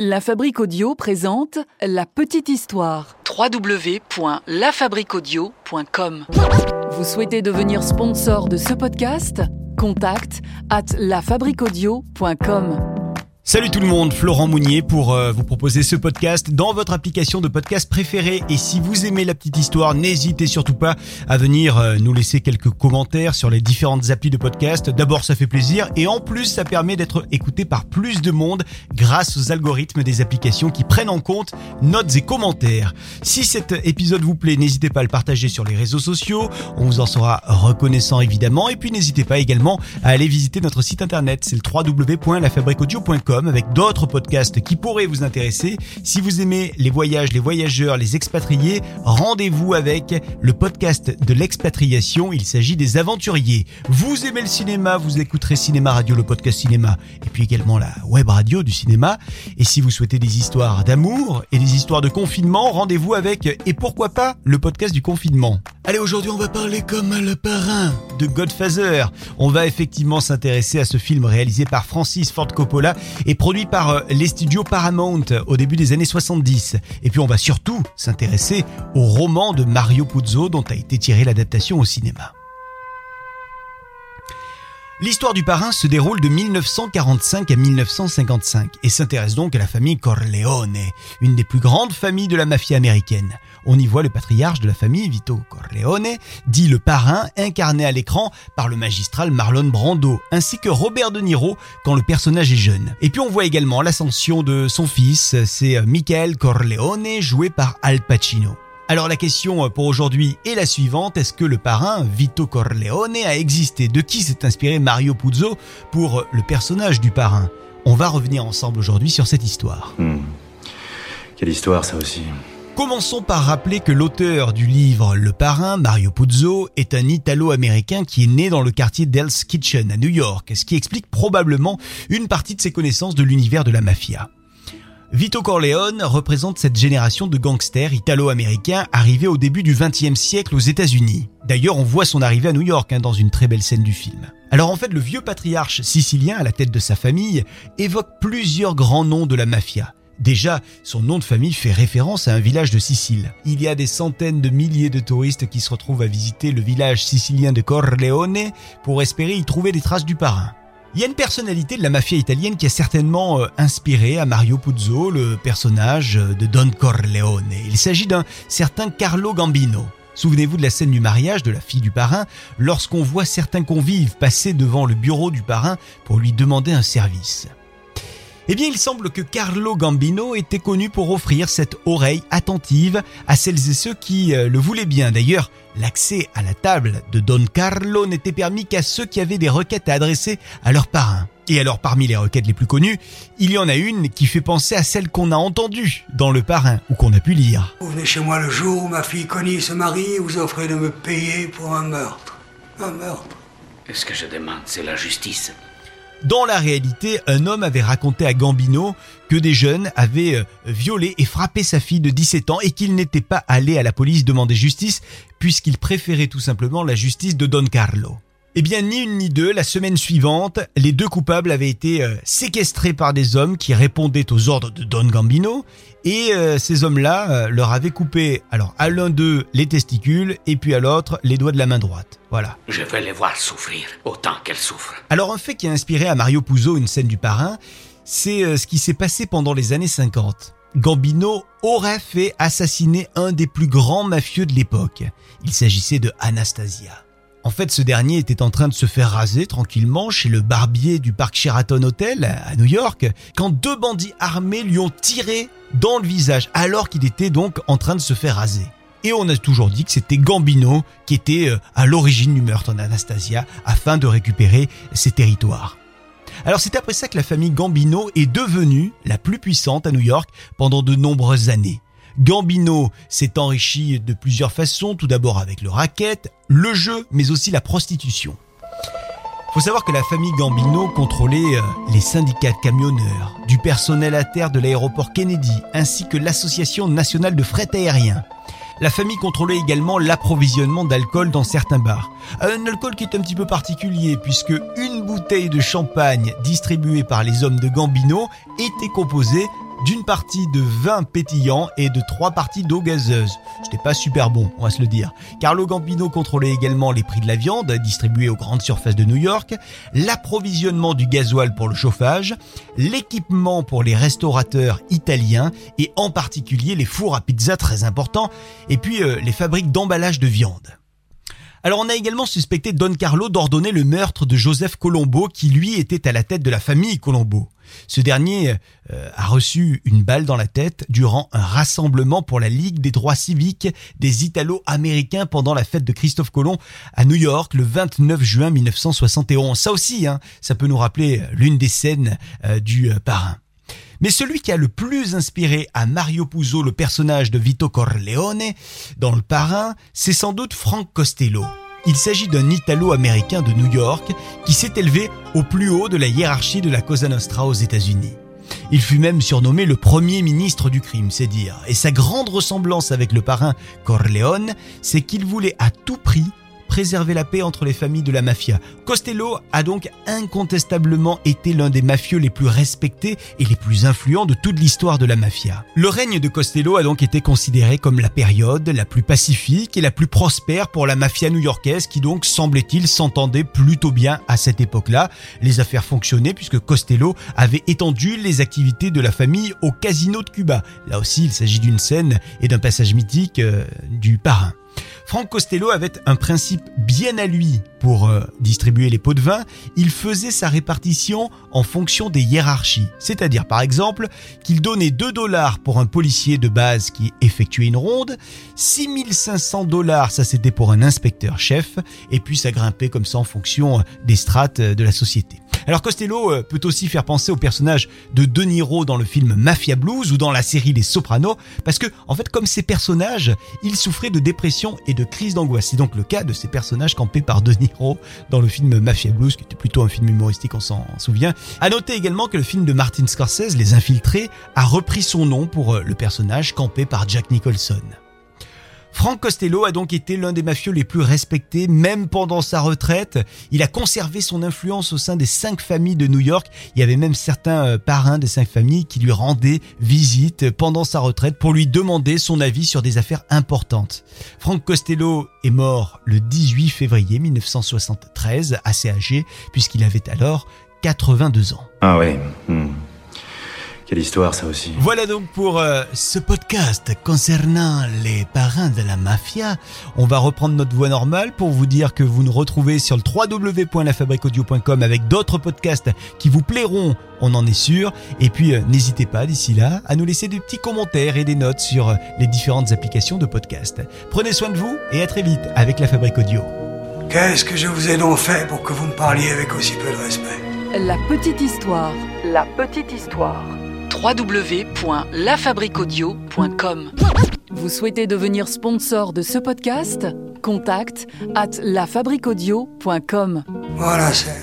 La Fabrique Audio présente La Petite Histoire. www.lafabriquaudio.com Vous souhaitez devenir sponsor de ce podcast? Contact à lafabriquaudio.com. Salut tout le monde, Florent Mounier pour euh, vous proposer ce podcast dans votre application de podcast préférée. Et si vous aimez la petite histoire, n'hésitez surtout pas à venir euh, nous laisser quelques commentaires sur les différentes applis de podcast. D'abord, ça fait plaisir et en plus, ça permet d'être écouté par plus de monde grâce aux algorithmes des applications qui prennent en compte notes et commentaires. Si cet épisode vous plaît, n'hésitez pas à le partager sur les réseaux sociaux. On vous en sera reconnaissant évidemment. Et puis n'hésitez pas également à aller visiter notre site internet. C'est le www.lafabriqueaudio.com avec d'autres podcasts qui pourraient vous intéresser. Si vous aimez les voyages, les voyageurs, les expatriés, rendez-vous avec le podcast de l'expatriation. Il s'agit des aventuriers. Vous aimez le cinéma, vous écouterez Cinéma Radio, le podcast cinéma, et puis également la web radio du cinéma. Et si vous souhaitez des histoires d'amour et des histoires de confinement, rendez-vous avec, et pourquoi pas, le podcast du confinement. Allez, aujourd'hui, on va parler comme le parrain de Godfather. On va effectivement s'intéresser à ce film réalisé par Francis Ford Coppola et produit par euh, les studios Paramount au début des années 70. Et puis on va surtout s'intéresser au roman de Mario Puzo dont a été tirée l'adaptation au cinéma. L'histoire du parrain se déroule de 1945 à 1955 et s'intéresse donc à la famille Corleone, une des plus grandes familles de la mafia américaine. On y voit le patriarche de la famille, Vito Corleone, dit le parrain, incarné à l'écran par le magistral Marlon Brando, ainsi que Robert De Niro quand le personnage est jeune. Et puis on voit également l'ascension de son fils, c'est Michael Corleone, joué par Al Pacino. Alors la question pour aujourd'hui est la suivante, est-ce que le parrain Vito Corleone a existé? De qui s'est inspiré Mario Puzo pour le personnage du parrain? On va revenir ensemble aujourd'hui sur cette histoire. Hmm. Quelle histoire ça aussi Commençons par rappeler que l'auteur du livre Le Parrain, Mario Puzo, est un Italo-américain qui est né dans le quartier d'Hell's Kitchen à New York, ce qui explique probablement une partie de ses connaissances de l'univers de la mafia. Vito Corleone représente cette génération de gangsters italo-américains arrivés au début du XXe siècle aux États-Unis. D'ailleurs, on voit son arrivée à New York hein, dans une très belle scène du film. Alors en fait, le vieux patriarche sicilien à la tête de sa famille évoque plusieurs grands noms de la mafia. Déjà, son nom de famille fait référence à un village de Sicile. Il y a des centaines de milliers de touristes qui se retrouvent à visiter le village sicilien de Corleone pour espérer y trouver des traces du parrain. Il y a une personnalité de la mafia italienne qui a certainement euh, inspiré à Mario Puzo le personnage euh, de Don Corleone. Il s'agit d'un certain Carlo Gambino. Souvenez-vous de la scène du mariage de la fille du parrain, lorsqu'on voit certains convives passer devant le bureau du parrain pour lui demander un service. Eh bien, il semble que Carlo Gambino était connu pour offrir cette oreille attentive à celles et ceux qui euh, le voulaient bien. D'ailleurs, l'accès à la table de Don Carlo n'était permis qu'à ceux qui avaient des requêtes à adresser à leur parrain. Et alors, parmi les requêtes les plus connues, il y en a une qui fait penser à celle qu'on a entendue dans Le Parrain ou qu'on a pu lire. Vous venez chez moi le jour où ma fille Connie se marie et vous offrez de me payer pour un meurtre. Un meurtre. Ce que je demande, c'est la justice? Dans la réalité, un homme avait raconté à Gambino que des jeunes avaient euh, violé et frappé sa fille de 17 ans et qu'il n'était pas allé à la police demander justice puisqu'il préférait tout simplement la justice de Don Carlo. Eh bien, ni une ni deux, la semaine suivante, les deux coupables avaient été euh, séquestrés par des hommes qui répondaient aux ordres de Don Gambino, et euh, ces hommes-là euh, leur avaient coupé, alors à l'un d'eux les testicules, et puis à l'autre les doigts de la main droite. Voilà. Je vais les voir souffrir autant qu'elles souffrent. Alors un fait qui a inspiré à Mario Puzo une scène du parrain, c'est ce qui s'est passé pendant les années 50. Gambino aurait fait assassiner un des plus grands mafieux de l'époque. Il s'agissait de Anastasia. En fait, ce dernier était en train de se faire raser tranquillement chez le barbier du parc Sheraton Hotel à New York quand deux bandits armés lui ont tiré dans le visage alors qu'il était donc en train de se faire raser. Et on a toujours dit que c'était Gambino qui était euh, à l'origine du meurtre d'Anastasia afin de récupérer ses territoires. Alors c'est après ça que la famille Gambino est devenue la plus puissante à New York pendant de nombreuses années. Gambino s'est enrichi de plusieurs façons, tout d'abord avec le racket, le jeu, mais aussi la prostitution. Faut savoir que la famille Gambino contrôlait euh, les syndicats de camionneurs, du personnel à terre de l'aéroport Kennedy, ainsi que l'association nationale de fret aérien. La famille contrôlait également l'approvisionnement d'alcool dans certains bars. Un alcool qui est un petit peu particulier puisque une bouteille de champagne distribuée par les hommes de Gambino était composée d'une partie de vin pétillant et de trois parties d'eau gazeuse. C'était pas super bon, on va se le dire. Carlo Gambino contrôlait également les prix de la viande distribuée aux grandes surfaces de New York, l'approvisionnement du gasoil pour le chauffage, l'équipement pour les restaurateurs italiens et en particulier les fours à pizza très importants et puis euh, les fabriques d'emballage de viande. Alors on a également suspecté Don Carlo d'ordonner le meurtre de Joseph Colombo qui lui était à la tête de la famille Colombo. Ce dernier euh, a reçu une balle dans la tête durant un rassemblement pour la Ligue des droits civiques des Italo-Américains pendant la fête de Christophe Colomb à New York le 29 juin 1971. Ça aussi, hein, ça peut nous rappeler l'une des scènes euh, du euh, parrain. Mais celui qui a le plus inspiré à Mario Puzo le personnage de Vito Corleone dans Le Parrain, c'est sans doute Frank Costello. Il s'agit d'un Italo-américain de New York qui s'est élevé au plus haut de la hiérarchie de la Cosa Nostra aux États-Unis. Il fut même surnommé le premier ministre du crime, c'est dire. Et sa grande ressemblance avec le parrain Corleone, c'est qu'il voulait à tout prix préserver la paix entre les familles de la mafia. Costello a donc incontestablement été l'un des mafieux les plus respectés et les plus influents de toute l'histoire de la mafia. Le règne de Costello a donc été considéré comme la période la plus pacifique et la plus prospère pour la mafia new-yorkaise qui donc semblait-il s'entendait plutôt bien à cette époque-là. Les affaires fonctionnaient puisque Costello avait étendu les activités de la famille au casino de Cuba. Là aussi, il s'agit d'une scène et d'un passage mythique euh, du parrain. Frank Costello avait un principe bien à lui pour euh, distribuer les pots de vin. Il faisait sa répartition en fonction des hiérarchies. C'est-à-dire, par exemple, qu'il donnait 2 dollars pour un policier de base qui effectuait une ronde, 6500 dollars, ça c'était pour un inspecteur chef, et puis ça grimpait comme ça en fonction des strates de la société. Alors Costello euh, peut aussi faire penser au personnage de De Niro dans le film Mafia Blues ou dans la série Les Sopranos, parce que en fait comme ces personnages, ils souffraient de dépression et de crise d'angoisse. C'est donc le cas de ces personnages campés par De Niro dans le film Mafia Blues, qui était plutôt un film humoristique, on s'en souvient. À noter également que le film de Martin Scorsese, Les Infiltrés, a repris son nom pour euh, le personnage campé par Jack Nicholson. Frank Costello a donc été l'un des mafieux les plus respectés, même pendant sa retraite. Il a conservé son influence au sein des cinq familles de New York. Il y avait même certains euh, parrains des cinq familles qui lui rendaient visite pendant sa retraite pour lui demander son avis sur des affaires importantes. Frank Costello est mort le 18 février 1973, assez âgé, puisqu'il avait alors 82 ans. Ah ouais. hmm. Quelle histoire, ça aussi. Voilà donc pour euh, ce podcast concernant les parrains de la mafia. On va reprendre notre voix normale pour vous dire que vous nous retrouvez sur le www.lafabriquaudio.com avec d'autres podcasts qui vous plairont, on en est sûr. Et puis euh, n'hésitez pas d'ici là à nous laisser des petits commentaires et des notes sur euh, les différentes applications de podcast. Prenez soin de vous et à très vite avec La Fabrique Audio. Qu'est-ce que je vous ai donc fait pour que vous me parliez avec aussi peu de respect? La petite histoire. La petite histoire. www.lafabriquaudio.com Vous souhaitez devenir sponsor de ce podcast? Contact à lafabriquaudio.com. Voilà celle.